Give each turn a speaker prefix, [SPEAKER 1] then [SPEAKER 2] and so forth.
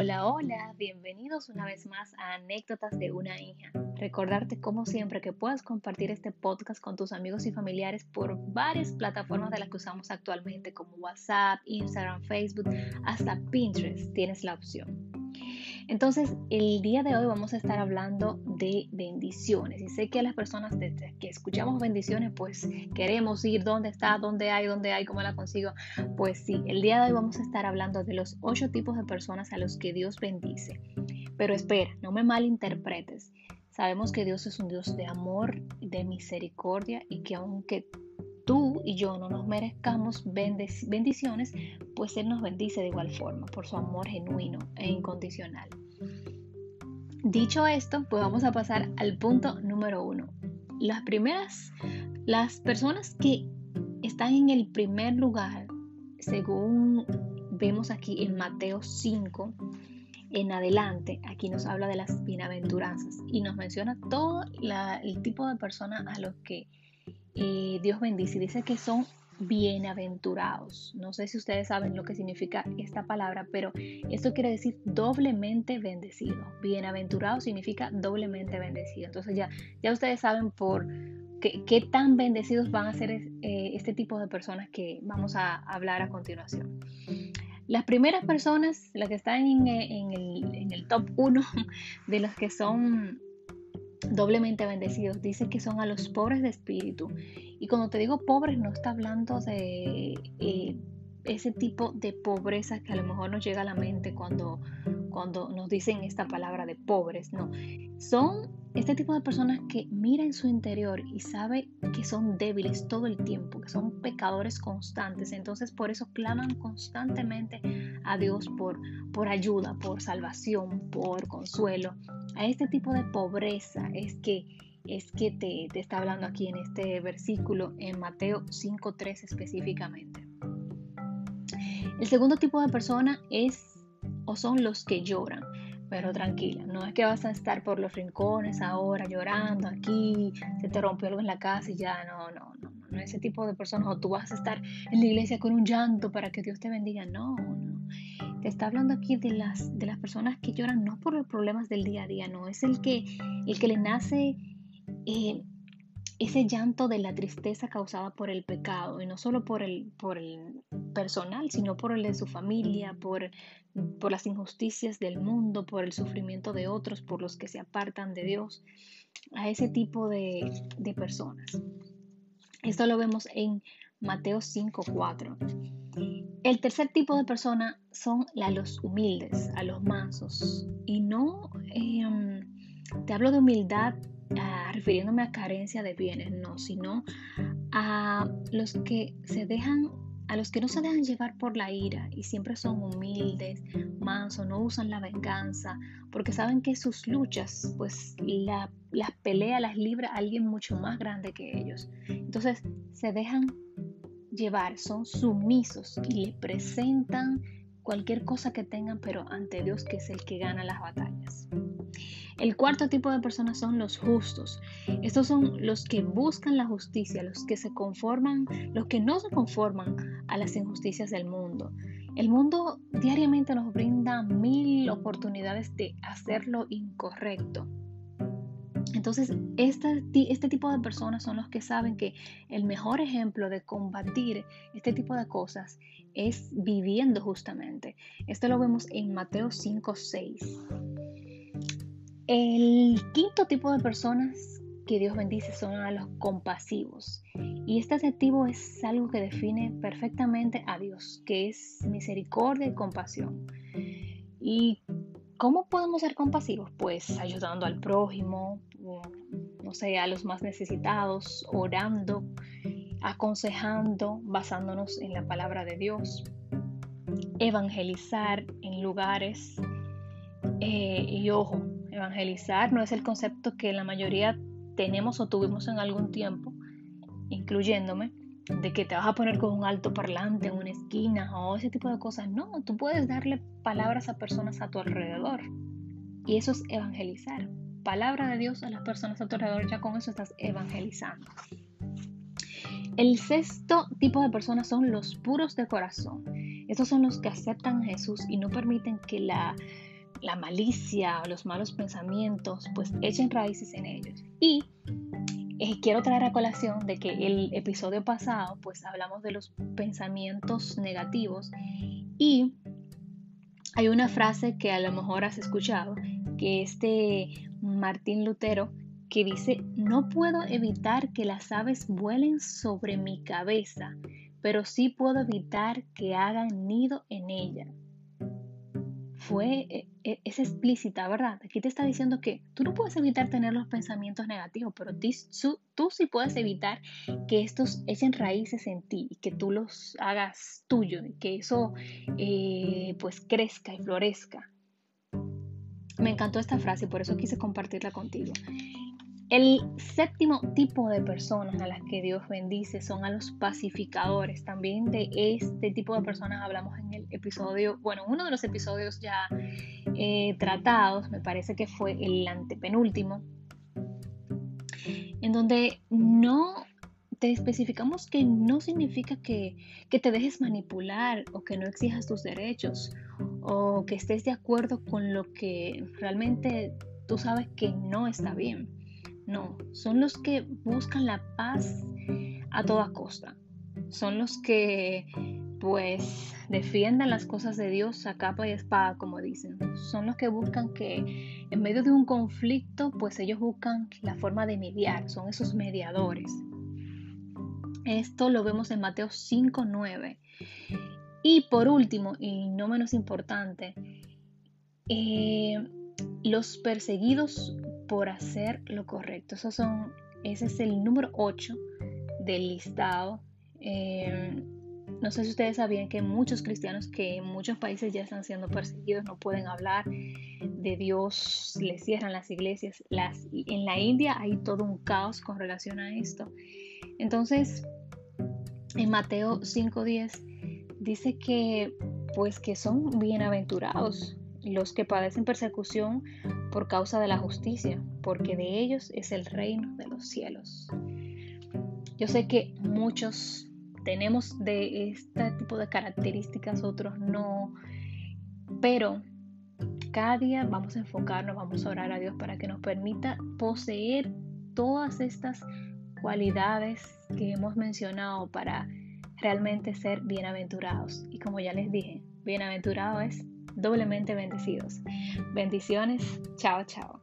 [SPEAKER 1] Hola, hola, bienvenidos una vez más a Anécdotas de una hija. Recordarte como siempre que puedes compartir este podcast con tus amigos y familiares por varias plataformas de las que usamos actualmente como WhatsApp, Instagram, Facebook, hasta Pinterest tienes la opción. Entonces, el día de hoy vamos a estar hablando de bendiciones. Y sé que a las personas que escuchamos bendiciones, pues queremos ir dónde está, dónde hay, dónde hay, cómo la consigo. Pues sí, el día de hoy vamos a estar hablando de los ocho tipos de personas a los que Dios bendice. Pero espera, no me malinterpretes. Sabemos que Dios es un Dios de amor, de misericordia y que aunque tú y yo no nos merezcamos bendiciones, pues Él nos bendice de igual forma por su amor genuino e incondicional. Dicho esto, pues vamos a pasar al punto número uno. Las primeras, las personas que están en el primer lugar, según vemos aquí en Mateo 5, en adelante, aquí nos habla de las bienaventuranzas y nos menciona todo el tipo de personas a los que eh, Dios bendice. Dice que son bienaventurados. No sé si ustedes saben lo que significa esta palabra, pero esto quiere decir doblemente bendecido. Bienaventurado significa doblemente bendecido. Entonces ya, ya ustedes saben por qué, tan bendecidos van a ser eh, este tipo de personas que vamos a hablar a continuación. Las primeras personas, las que están en, el, en el top 1 de los que son doblemente bendecidos. Dice que son a los pobres de espíritu. Y cuando te digo pobres, no está hablando de eh, ese tipo de pobreza que a lo mejor nos llega a la mente cuando, cuando nos dicen esta palabra de pobres. No, son este tipo de personas que mira en su interior y sabe que son débiles todo el tiempo, que son pecadores constantes. Entonces por eso claman constantemente a Dios por, por ayuda, por salvación, por consuelo. A este tipo de pobreza es que es que te, te está hablando aquí en este versículo, en Mateo 5.3 específicamente. El segundo tipo de persona es o son los que lloran. Pero tranquila, no es que vas a estar por los rincones ahora llorando aquí, se te rompió algo en la casa y ya, no, no, no, no, ese tipo de personas, o tú vas a estar en la iglesia con un llanto para que Dios te bendiga, no, no. Te está hablando aquí de las, de las personas que lloran no por los problemas del día a día, no, es el que, el que le nace eh, ese llanto de la tristeza causada por el pecado, y no solo por el, por el personal, sino por el de su familia, por, por las injusticias del mundo, por el sufrimiento de otros, por los que se apartan de Dios, a ese tipo de, de personas. Esto lo vemos en Mateo 5:4. El tercer tipo de persona son a los humildes, a los mansos. Y no em, te hablo de humildad refiriéndome a carencia de bienes, no, sino a los que se dejan a los que no se dejan llevar por la ira y siempre son humildes, mansos, no usan la venganza, porque saben que sus luchas, pues la, las pelea, las libra alguien mucho más grande que ellos. Entonces se dejan llevar, son sumisos y le presentan cualquier cosa que tengan, pero ante Dios que es el que gana las batallas. El cuarto tipo de personas son los justos. Estos son los que buscan la justicia, los que se conforman, los que no se conforman a las injusticias del mundo. El mundo diariamente nos brinda mil oportunidades de hacer lo incorrecto. Entonces, este, este, tipo de personas son los que saben que el mejor ejemplo de combatir este tipo de cosas es viviendo justamente. Esto lo vemos en Mateo 5, 6. El quinto tipo de personas que Dios bendice son a los compasivos. Y este adjetivo es algo que define perfectamente a Dios, que es misericordia y compasión. ¿Y cómo podemos ser compasivos? Pues ayudando al prójimo, no sé, a los más necesitados, orando, aconsejando, basándonos en la palabra de Dios, evangelizar en lugares eh, y ojo, Evangelizar no es el concepto que la mayoría tenemos o tuvimos en algún tiempo, incluyéndome, de que te vas a poner con un alto parlante en una esquina o ese tipo de cosas. No, tú puedes darle palabras a personas a tu alrededor. Y eso es evangelizar. Palabra de Dios a las personas a tu alrededor, ya con eso estás evangelizando. El sexto tipo de personas son los puros de corazón. Estos son los que aceptan a Jesús y no permiten que la la malicia o los malos pensamientos, pues echen raíces en ellos. Y eh, quiero traer a colación de que el episodio pasado, pues hablamos de los pensamientos negativos y hay una frase que a lo mejor has escuchado, que es de Martín Lutero, que dice, no puedo evitar que las aves vuelen sobre mi cabeza, pero sí puedo evitar que hagan nido en ella. Fue, e, e, es explícita, ¿verdad? Aquí te está diciendo que tú no puedes evitar tener los pensamientos negativos, pero tú, sí puedes evitar que estos echen raíces en ti y que tú los hagas tuyo y que eso eh, pues crezca y florezca. Me encantó esta frase y por eso quise compartirla contigo. El séptimo tipo de personas a las que Dios bendice son a los pacificadores. También de este tipo de personas hablamos en episodio, bueno, uno de los episodios ya eh, tratados, me parece que fue el antepenúltimo, en donde no te especificamos que no significa que, que te dejes manipular o que no exijas tus derechos o que estés de acuerdo con lo que realmente tú sabes que no está bien no, son los que buscan la paz a toda costa. Son los que pues defienden las cosas de Dios a capa y espada, como dicen. Son los que buscan que en medio de un conflicto, pues ellos buscan la forma de mediar, son esos mediadores. Esto lo vemos en Mateo 5.9. Y por último, y no menos importante, eh, los perseguidos por hacer lo correcto. Esos son, ese es el número 8 del listado. Em, no sé si ustedes sabían que muchos cristianos que en muchos países ya están siendo perseguidos, no pueden hablar de Dios, les cierran las iglesias. Las, en la India hay todo un caos con relación a esto. Entonces, en Mateo 5.10 dice que pues que son bienaventurados los que padecen persecución por causa de la justicia, porque de ellos es el reino de los cielos. Yo sé que muchos tenemos de este tipo de características, otros no, pero cada día vamos a enfocarnos, vamos a orar a Dios para que nos permita poseer todas estas cualidades que hemos mencionado para realmente ser bienaventurados. Y como ya les dije, bienaventurado es doblemente bendecidos. Bendiciones. Chao, chao.